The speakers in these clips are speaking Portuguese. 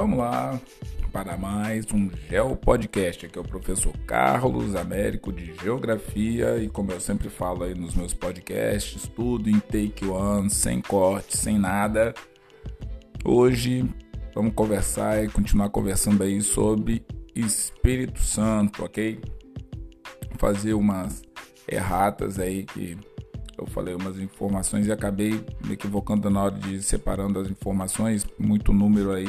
Vamos lá para mais um Geo Podcast. Aqui é o professor Carlos Américo de Geografia e como eu sempre falo aí nos meus podcasts, tudo em take one, sem corte, sem nada. Hoje vamos conversar e continuar conversando aí sobre Espírito Santo, ok? Fazer umas erratas aí que eu falei umas informações e acabei me equivocando na hora de separando as informações, muito número aí.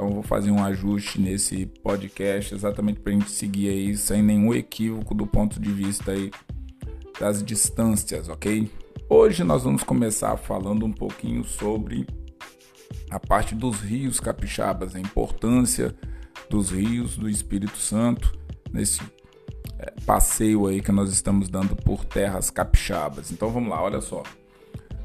Então vou fazer um ajuste nesse podcast exatamente para a gente seguir aí sem nenhum equívoco do ponto de vista aí das distâncias, ok? Hoje nós vamos começar falando um pouquinho sobre a parte dos rios capixabas, a importância dos rios do Espírito Santo nesse passeio aí que nós estamos dando por terras capixabas. Então vamos lá, olha só.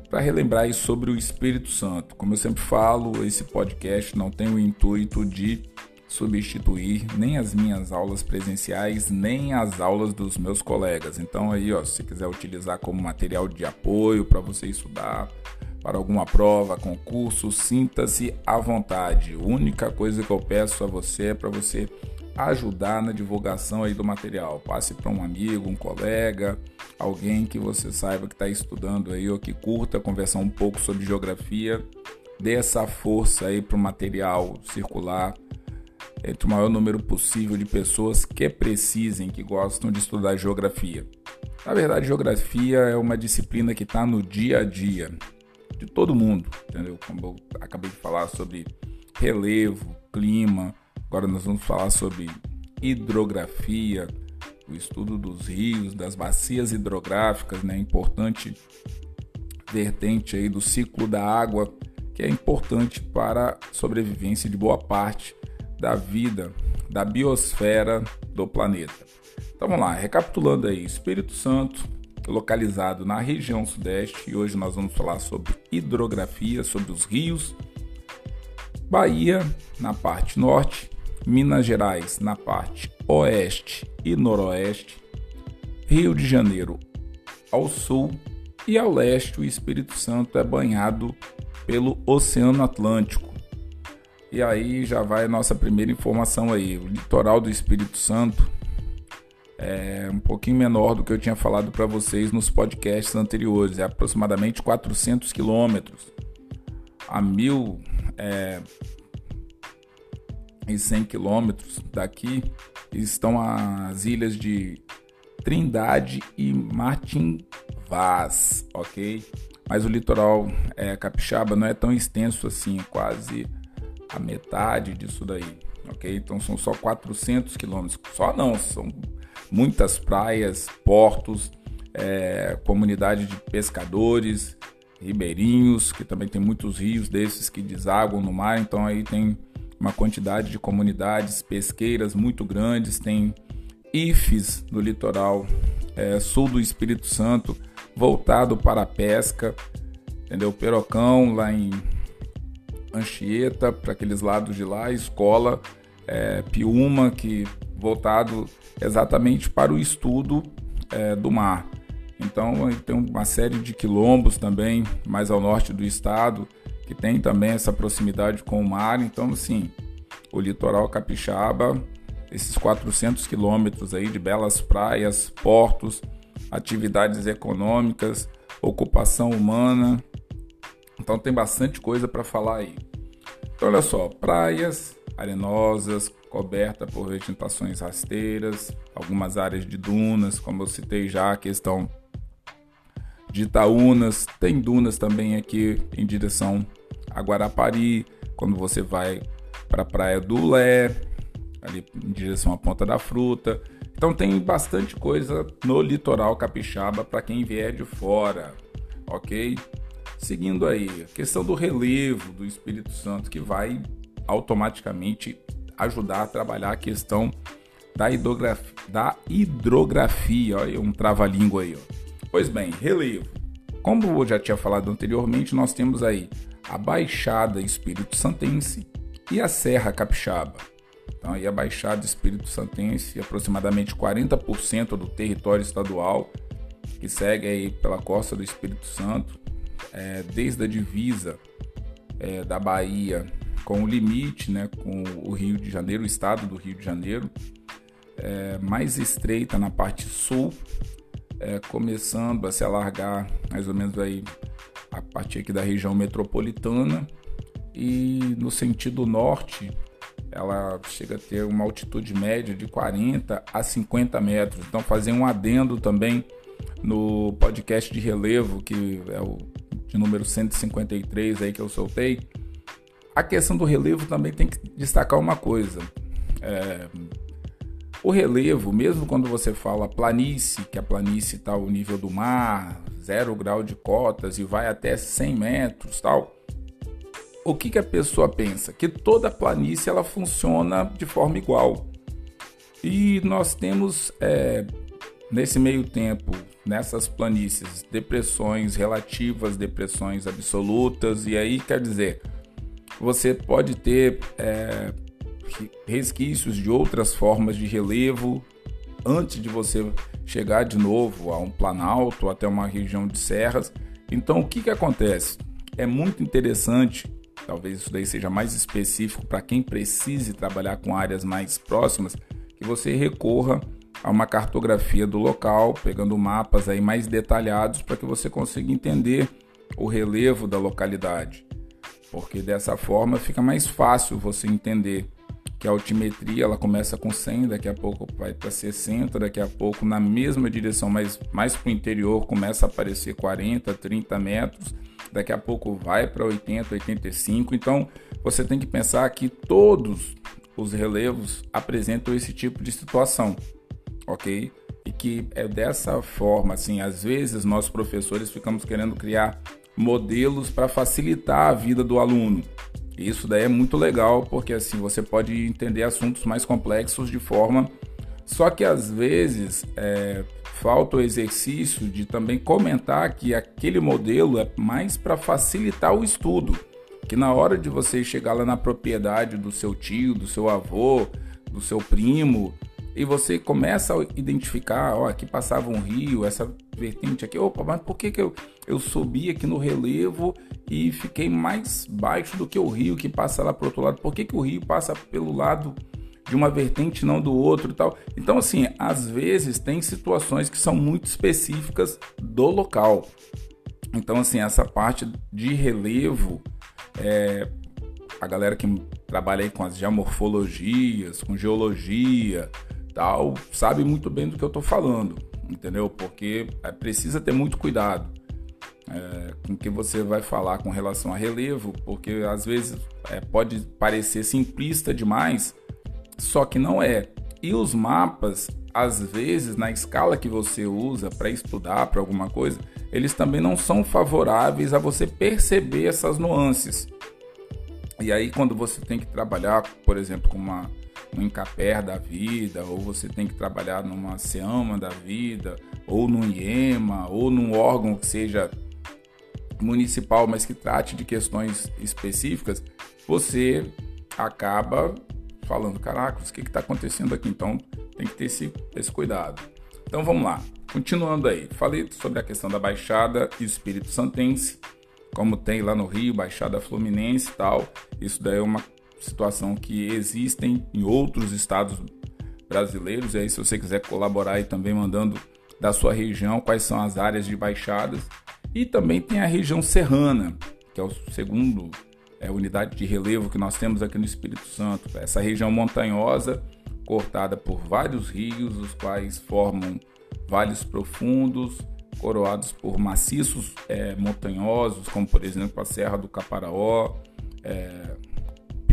Para relembrar sobre o Espírito Santo, como eu sempre falo, esse podcast não tem o intuito de substituir nem as minhas aulas presenciais, nem as aulas dos meus colegas. Então aí, ó, se quiser utilizar como material de apoio para você estudar para alguma prova, concurso, sinta-se à vontade. A única coisa que eu peço a você é para você ajudar na divulgação aí do material. Passe para um amigo, um colega, alguém que você saiba que está estudando aí ou que curta conversar um pouco sobre geografia. Dê essa força aí para o material circular entre o maior número possível de pessoas que precisem, que gostam de estudar geografia. Na verdade, geografia é uma disciplina que está no dia a dia de todo mundo, entendeu? Como eu acabei de falar sobre relevo, clima, Agora nós vamos falar sobre hidrografia, o estudo dos rios, das bacias hidrográficas, né? Importante vertente aí do ciclo da água, que é importante para a sobrevivência de boa parte da vida, da biosfera do planeta. Então vamos lá, recapitulando aí, Espírito Santo, localizado na região sudeste, e hoje nós vamos falar sobre hidrografia, sobre os rios. Bahia, na parte norte, Minas Gerais na parte oeste e noroeste, Rio de Janeiro ao sul e ao leste o Espírito Santo é banhado pelo Oceano Atlântico. E aí já vai a nossa primeira informação aí, o litoral do Espírito Santo é um pouquinho menor do que eu tinha falado para vocês nos podcasts anteriores, é aproximadamente 400 quilômetros. A mil é, e 100 quilômetros daqui estão as ilhas de Trindade e Martin Vaz, ok? Mas o litoral é, capixaba não é tão extenso assim, quase a metade disso daí, ok? Então são só 400 quilômetros, só não, são muitas praias, portos, é, comunidade de pescadores, ribeirinhos, que também tem muitos rios desses que desaguam no mar, então aí tem uma quantidade de comunidades pesqueiras muito grandes, tem IFES no litoral é, sul do Espírito Santo voltado para a pesca, entendeu? Perocão lá em Anchieta, para aqueles lados de lá, escola é, Piuma, que voltado exatamente para o estudo é, do mar. Então tem uma série de quilombos também mais ao norte do estado que tem também essa proximidade com o mar. Então, assim, o litoral capixaba, esses 400 quilômetros aí de belas praias, portos, atividades econômicas, ocupação humana. Então, tem bastante coisa para falar aí. Então, olha só, praias arenosas, coberta por vegetações rasteiras, algumas áreas de dunas, como eu citei já, a questão de Itaúnas, tem dunas também aqui em direção a Guarapari, quando você vai para a Praia do Lé, ali em direção à Ponta da Fruta. Então tem bastante coisa no litoral capixaba para quem vier de fora, ok? Seguindo aí, a questão do relevo do Espírito Santo que vai automaticamente ajudar a trabalhar a questão da hidrografia, da hidrografia olha um trava-língua aí, ó. Pois bem, relevo. Como eu já tinha falado anteriormente, nós temos aí a Baixada Espírito Santense e a Serra Capixaba. Então, aí a Baixada Espírito Santense, aproximadamente 40% do território estadual, que segue aí pela costa do Espírito Santo, é, desde a divisa é, da Bahia com o limite, né, com o Rio de Janeiro, o estado do Rio de Janeiro, é, mais estreita na parte sul, é, começando a se alargar mais ou menos aí a partir aqui da região metropolitana e no sentido norte ela chega a ter uma altitude média de 40 a 50 metros. Então fazer um adendo também no podcast de relevo que é o de número 153 aí que eu soltei. A questão do relevo também tem que destacar uma coisa. É, o relevo, mesmo quando você fala planície, que a planície está ao nível do mar, zero grau de cotas e vai até 100 metros, tal. O que, que a pessoa pensa? Que toda planície ela funciona de forma igual. E nós temos é, nesse meio tempo, nessas planícies, depressões relativas, depressões absolutas, e aí quer dizer, você pode ter é, resquícios de outras formas de relevo antes de você chegar de novo a um planalto, até uma região de serras. Então, o que, que acontece? É muito interessante, talvez isso daí seja mais específico para quem precise trabalhar com áreas mais próximas, que você recorra a uma cartografia do local, pegando mapas aí mais detalhados para que você consiga entender o relevo da localidade. Porque dessa forma fica mais fácil você entender que a altimetria ela começa com 100, daqui a pouco vai para 60, daqui a pouco na mesma direção, mas mais para o interior começa a aparecer 40, 30 metros, daqui a pouco vai para 80, 85. Então você tem que pensar que todos os relevos apresentam esse tipo de situação, ok? E que é dessa forma, assim, às vezes nós professores ficamos querendo criar modelos para facilitar a vida do aluno. Isso daí é muito legal porque assim você pode entender assuntos mais complexos de forma. Só que às vezes é, falta o exercício de também comentar que aquele modelo é mais para facilitar o estudo. Que na hora de você chegar lá na propriedade do seu tio, do seu avô, do seu primo, e você começa a identificar, ó, aqui passava um rio, essa vertente aqui, opa, mas por que, que eu, eu subi aqui no relevo e fiquei mais baixo do que o rio que passa lá para outro lado? Por que, que o rio passa pelo lado de uma vertente não do outro tal? Então, assim, às vezes tem situações que são muito específicas do local. Então, assim, essa parte de relevo, é, a galera que trabalha aí com as geomorfologias, com geologia, tal, sabe muito bem do que eu estou falando, entendeu? Porque é, precisa ter muito cuidado é, com o que você vai falar com relação a relevo, porque às vezes é, pode parecer simplista demais, só que não é. E os mapas, às vezes, na escala que você usa para estudar para alguma coisa, eles também não são favoráveis a você perceber essas nuances. E aí, quando você tem que trabalhar, por exemplo, com uma no Incaper da vida, ou você tem que trabalhar numa SEAMA da vida, ou num IEMA, ou num órgão que seja municipal, mas que trate de questões específicas, você acaba falando, caraca, o que está acontecendo aqui? Então tem que ter esse, esse cuidado. Então vamos lá, continuando aí. Falei sobre a questão da Baixada e Espírito Santense, como tem lá no Rio, Baixada Fluminense e tal. Isso daí é uma situação que existem em outros estados brasileiros. E aí, se você quiser colaborar aí também mandando da sua região quais são as áreas de baixadas. E também tem a região serrana, que é o segundo é, unidade de relevo que nós temos aqui no Espírito Santo. Essa região montanhosa, cortada por vários rios, os quais formam vales profundos, coroados por maciços é, montanhosos, como por exemplo a Serra do Caparaó, é,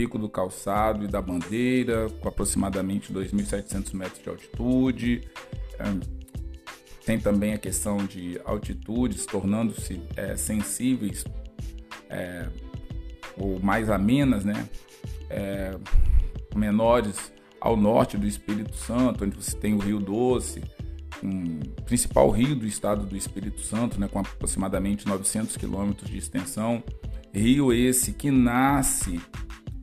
Pico do Calçado e da Bandeira, com aproximadamente 2.700 metros de altitude. É, tem também a questão de altitudes tornando-se é, sensíveis é, ou mais amenas, né? É, menores ao norte do Espírito Santo, onde você tem o Rio Doce, um principal rio do estado do Espírito Santo, né, com aproximadamente 900 quilômetros de extensão. Rio esse que nasce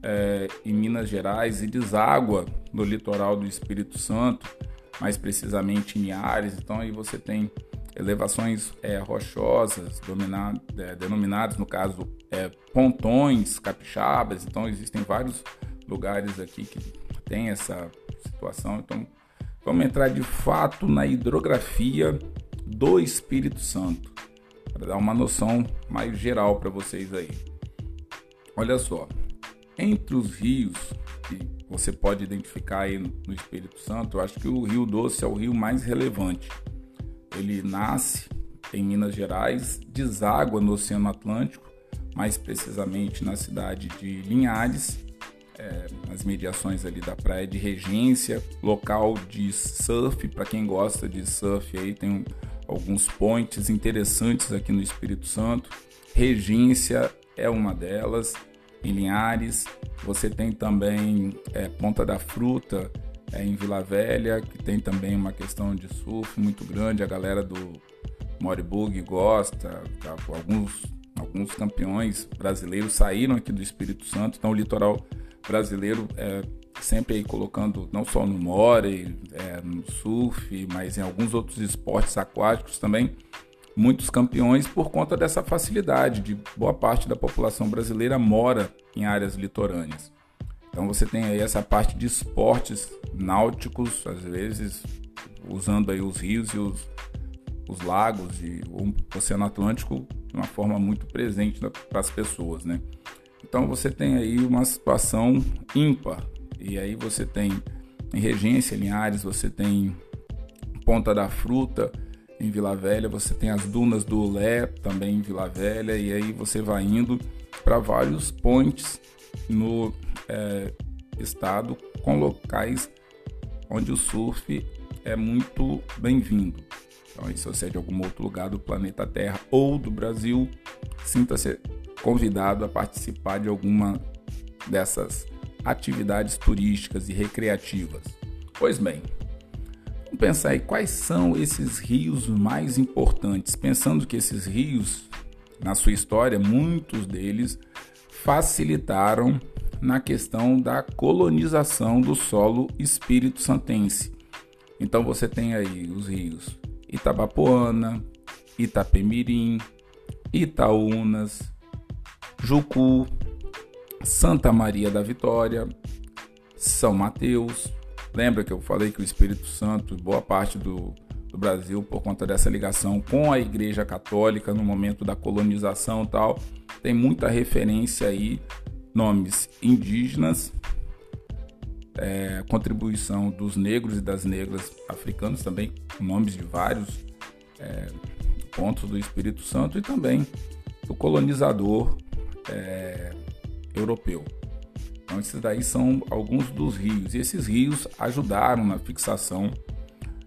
é, em Minas Gerais e deságua no litoral do Espírito Santo, mais precisamente em Ares. Então aí você tem elevações é, rochosas, é, denominadas, no caso, é, pontões capixabas. Então, existem vários lugares aqui que tem essa situação. Então, vamos entrar de fato na hidrografia do Espírito Santo, para dar uma noção mais geral para vocês aí. Olha só, entre os rios que você pode identificar aí no Espírito Santo, eu acho que o Rio Doce é o rio mais relevante. Ele nasce em Minas Gerais, deságua no Oceano Atlântico, mais precisamente na cidade de Linhares, é, nas mediações ali da praia de Regência, local de surf, para quem gosta de surf aí tem alguns pontes interessantes aqui no Espírito Santo. Regência é uma delas, em Linhares. Você tem também é, Ponta da Fruta, é, em Vila Velha, que tem também uma questão de surf muito grande. A galera do Moribug gosta, tá? alguns, alguns campeões brasileiros saíram aqui do Espírito Santo, então o litoral brasileiro é sempre aí colocando não só no more, é, no surf, mas em alguns outros esportes aquáticos também, muitos campeões por conta dessa facilidade de boa parte da população brasileira mora em áreas litorâneas. Então você tem aí essa parte de esportes náuticos, às vezes usando aí os rios e os, os lagos e o Oceano Atlântico de uma forma muito presente para as pessoas, né? Então você tem aí uma situação ímpar. E aí você tem em Regência, Linhares, você tem Ponta da Fruta, em Vila Velha, você tem as dunas do Lé também em Vila Velha, e aí você vai indo para vários pontes no é, estado com locais onde o surf é muito bem-vindo. Então, se você é de algum outro lugar do planeta Terra ou do Brasil, sinta-se convidado a participar de alguma dessas atividades turísticas e recreativas. Pois bem, vamos pensar aí quais são esses rios mais importantes, pensando que esses rios, na sua história, muitos deles facilitaram na questão da colonização do solo espírito santense. Então você tem aí os rios Itabapoana, Itapemirim, Itaúnas, Jucu, Santa Maria da Vitória, São Mateus. Lembra que eu falei que o Espírito Santo, boa parte do, do Brasil, por conta dessa ligação com a Igreja Católica no momento da colonização e tal, tem muita referência aí, nomes indígenas, é, contribuição dos negros e das negras africanos também, nomes de vários é, pontos do Espírito Santo e também do colonizador é, europeu. Então, esses daí são alguns dos rios. E esses rios ajudaram na fixação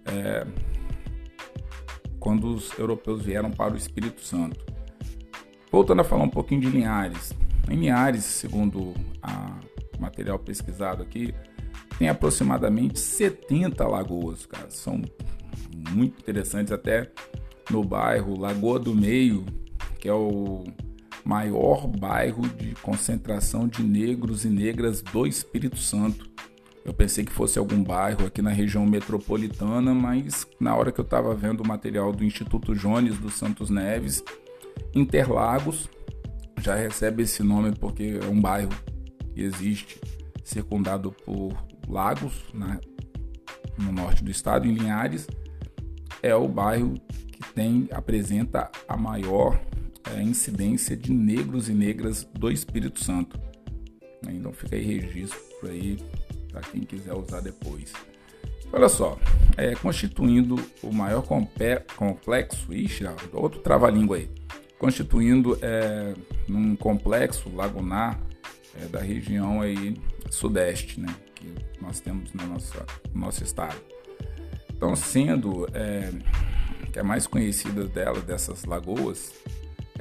é, quando os europeus vieram para o Espírito Santo. Voltando a falar um pouquinho de Linhares. Em Linhares, segundo o material pesquisado aqui, tem aproximadamente 70 lagoas, cara. São muito interessantes, até no bairro Lagoa do Meio, que é o maior bairro de concentração de negros e negras do Espírito Santo. Eu pensei que fosse algum bairro aqui na região metropolitana, mas na hora que eu estava vendo o material do Instituto Jones dos Santos Neves, Interlagos já recebe esse nome porque é um bairro que existe circundado por lagos né, no norte do estado, em Linhares. É o bairro que tem apresenta a maior a incidência de negros e negras do Espírito Santo. Então fica aí registro aí para quem quiser usar depois. Olha só, é, constituindo o maior complexo, ixi, outro trava-língua aí, constituindo é, num complexo lagunar é, da região aí sudeste, né, que nós temos no nosso, no nosso estado. Então, sendo é, que é mais conhecida dela, dessas lagoas,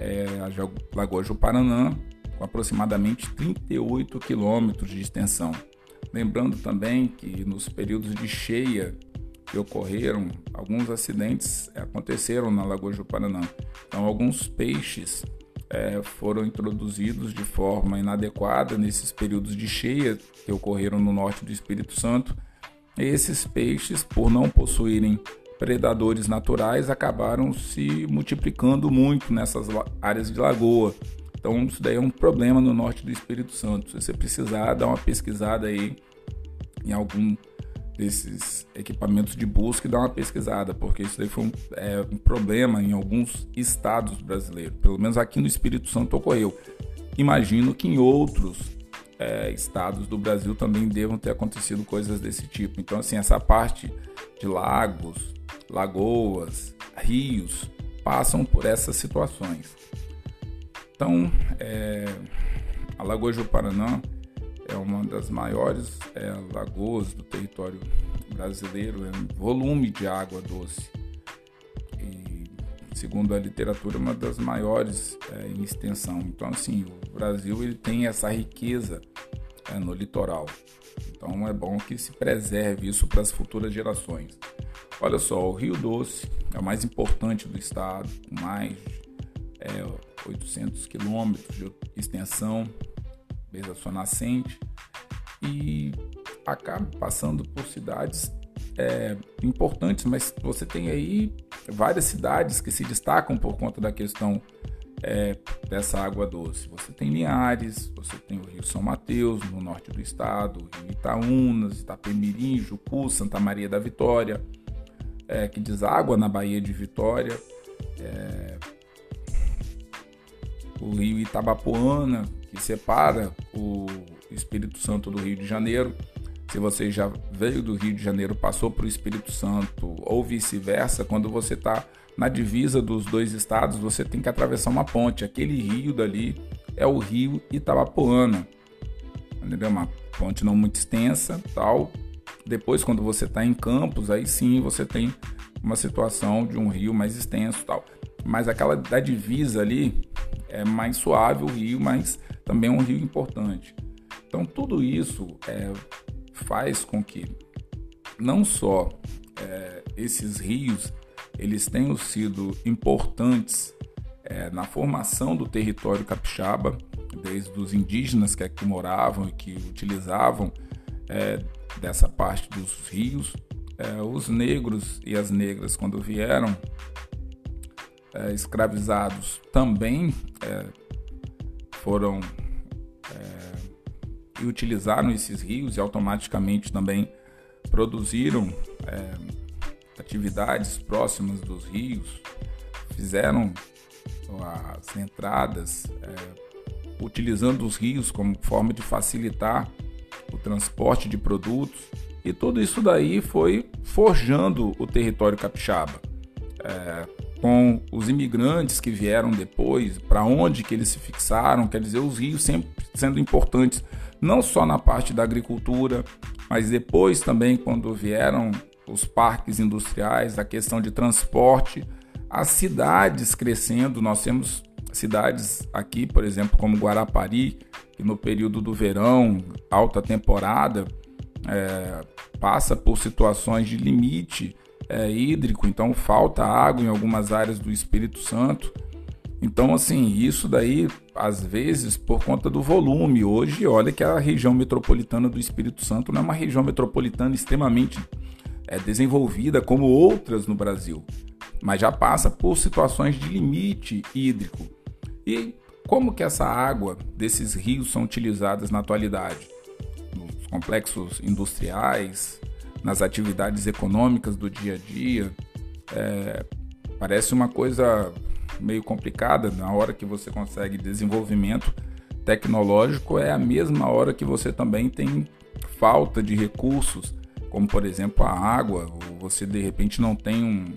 é a Lagoa Juparanã, com aproximadamente 38 quilômetros de extensão. Lembrando também que nos períodos de cheia que ocorreram, alguns acidentes aconteceram na Lagoa Juparanã. Então, alguns peixes é, foram introduzidos de forma inadequada nesses períodos de cheia que ocorreram no norte do Espírito Santo. Esses peixes, por não possuírem predadores naturais acabaram se multiplicando muito nessas áreas de lagoa. Então isso daí é um problema no norte do Espírito Santo. Se você precisar dar uma pesquisada aí em algum desses equipamentos de busca e dar uma pesquisada, porque isso daí foi um, é, um problema em alguns estados brasileiros. Pelo menos aqui no Espírito Santo ocorreu. Imagino que em outros é, estados do Brasil também devam ter acontecido coisas desse tipo. Então, assim, essa parte de lagos, lagoas, rios passam por essas situações. Então, é, a Lagoa do Paranã é uma das maiores é, lagoas do território brasileiro, é um volume de água doce. E, segundo a literatura, é uma das maiores é, em extensão. Então, assim, o Brasil ele tem essa riqueza é, no litoral. Então, é bom que se preserve isso para as futuras gerações. Olha só, o Rio Doce é o mais importante do estado, com mais é, 800 quilômetros de extensão desde a sua nascente e acaba passando por cidades é, importantes, mas você tem aí várias cidades que se destacam por conta da questão é, dessa água doce. Você tem Linhares, você tem o Rio São Mateus, no norte do estado, Rio Itaúnas, Itapemirim, Jucu, Santa Maria da Vitória, é, que deságua na Baía de Vitória, é, o rio Itabapoana, que separa o Espírito Santo do Rio de Janeiro. Se você já veio do Rio de Janeiro, passou para o Espírito Santo ou vice-versa, quando você está na divisa dos dois estados, você tem que atravessar uma ponte. Aquele rio dali é o rio Itabapoana. Entendeu? Uma ponte não muito extensa, tal, depois, quando você está em Campos, aí sim você tem uma situação de um rio mais extenso tal. Mas aquela da divisa ali é mais suave o rio, mas também é um rio importante. Então tudo isso é, faz com que não só é, esses rios eles tenham sido importantes é, na formação do território capixaba, desde os indígenas que aqui moravam e que utilizavam é, dessa parte dos rios, é, os negros e as negras, quando vieram é, escravizados, também é, foram é, e utilizaram esses rios e automaticamente também produziram atividades próximas dos rios, fizeram as entradas é, utilizando os rios como forma de facilitar o transporte de produtos e tudo isso daí foi forjando o território capixaba. É, com os imigrantes que vieram depois, para onde que eles se fixaram, quer dizer, os rios sempre sendo importantes, não só na parte da agricultura, mas depois também quando vieram os parques industriais, a questão de transporte, as cidades crescendo, nós temos cidades aqui, por exemplo, como Guarapari, que no período do verão, alta temporada, é, passa por situações de limite é, hídrico, então falta água em algumas áreas do Espírito Santo. Então, assim, isso daí, às vezes, por conta do volume. Hoje, olha que a região metropolitana do Espírito Santo não é uma região metropolitana extremamente é, desenvolvida como outras no Brasil, mas já passa por situações de limite hídrico. E como que essa água desses rios são utilizadas na atualidade? Nos complexos industriais, nas atividades econômicas do dia a dia. É, parece uma coisa meio complicada na hora que você consegue desenvolvimento tecnológico é a mesma hora que você também tem falta de recursos, como por exemplo a água, ou você de repente não tem um,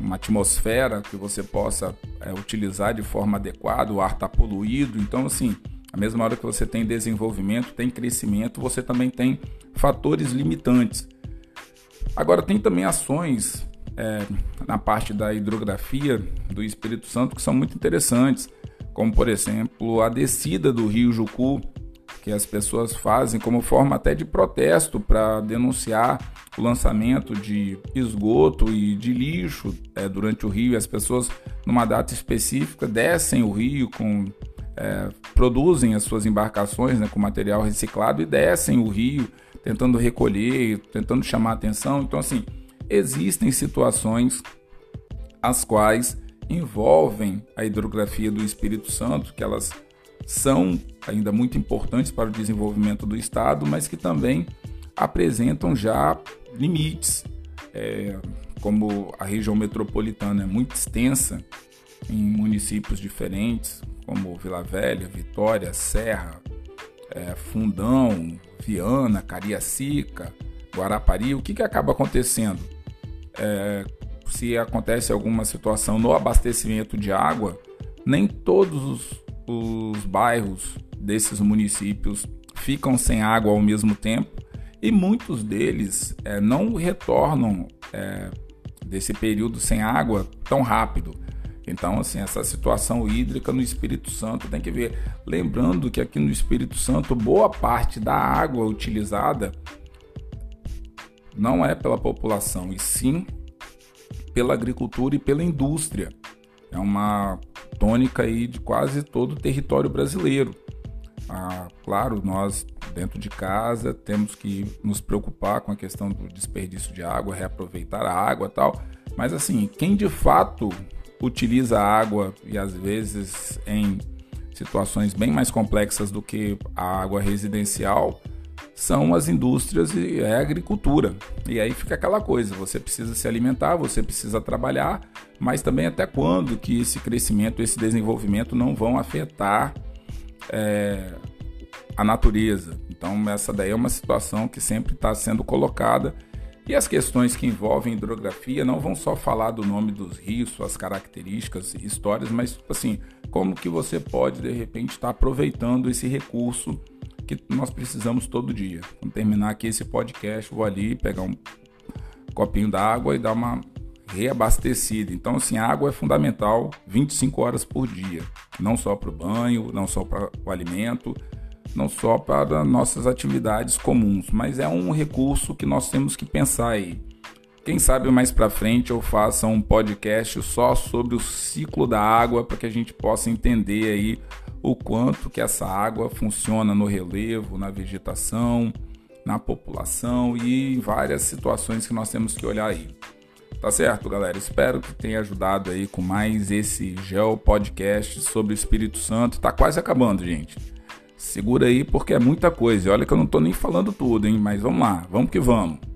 uma atmosfera que você possa é, utilizar de forma adequada, o ar está poluído. Então, assim, a mesma hora que você tem desenvolvimento, tem crescimento, você também tem fatores limitantes. Agora, tem também ações é, na parte da hidrografia do Espírito Santo que são muito interessantes, como por exemplo a descida do rio Jucu, que as pessoas fazem como forma até de protesto para denunciar o lançamento de esgoto e de lixo é, durante o rio. As pessoas, numa data específica, descem o rio com é, produzem as suas embarcações né, com material reciclado e descem o rio tentando recolher, tentando chamar atenção. Então, assim, existem situações as quais envolvem a hidrografia do Espírito Santo, que elas são ainda muito importantes para o desenvolvimento do Estado, mas que também apresentam já limites. É, como a região metropolitana é muito extensa, em municípios diferentes, como Vila Velha, Vitória, Serra, é, Fundão, Viana, Cariacica, Guarapari, o que, que acaba acontecendo? É, se acontece alguma situação no abastecimento de água, nem todos os, os bairros desses municípios ficam sem água ao mesmo tempo e muitos deles é, não retornam é, desse período sem água tão rápido. Então, assim, essa situação hídrica no Espírito Santo tem que ver. Lembrando que aqui no Espírito Santo, boa parte da água utilizada não é pela população, e sim pela agricultura e pela indústria. É uma tônica aí de quase todo o território brasileiro. Ah, claro, nós dentro de casa temos que nos preocupar com a questão do desperdício de água, reaproveitar a água tal. Mas assim, quem de fato utiliza a água e às vezes em situações bem mais complexas do que a água residencial são as indústrias e a agricultura. E aí fica aquela coisa, você precisa se alimentar, você precisa trabalhar, mas também até quando que esse crescimento, esse desenvolvimento não vão afetar é, a natureza. Então essa daí é uma situação que sempre está sendo colocada e as questões que envolvem hidrografia não vão só falar do nome dos rios, suas características, histórias, mas tipo assim, como que você pode de repente estar tá aproveitando esse recurso que nós precisamos todo dia. Quando terminar aqui esse podcast, vou ali pegar um copinho d'água e dar uma reabastecida. Então, assim, a água é fundamental 25 horas por dia, não só para o banho, não só para o alimento, não só para nossas atividades comuns, mas é um recurso que nós temos que pensar aí. Quem sabe mais para frente eu faça um podcast só sobre o ciclo da água para que a gente possa entender aí o quanto que essa água funciona no relevo, na vegetação, na população e em várias situações que nós temos que olhar aí. Tá certo, galera? Espero que tenha ajudado aí com mais esse Geo Podcast sobre o Espírito Santo. Tá quase acabando, gente. Segura aí porque é muita coisa. Olha que eu não tô nem falando tudo, hein? Mas vamos lá, vamos que vamos.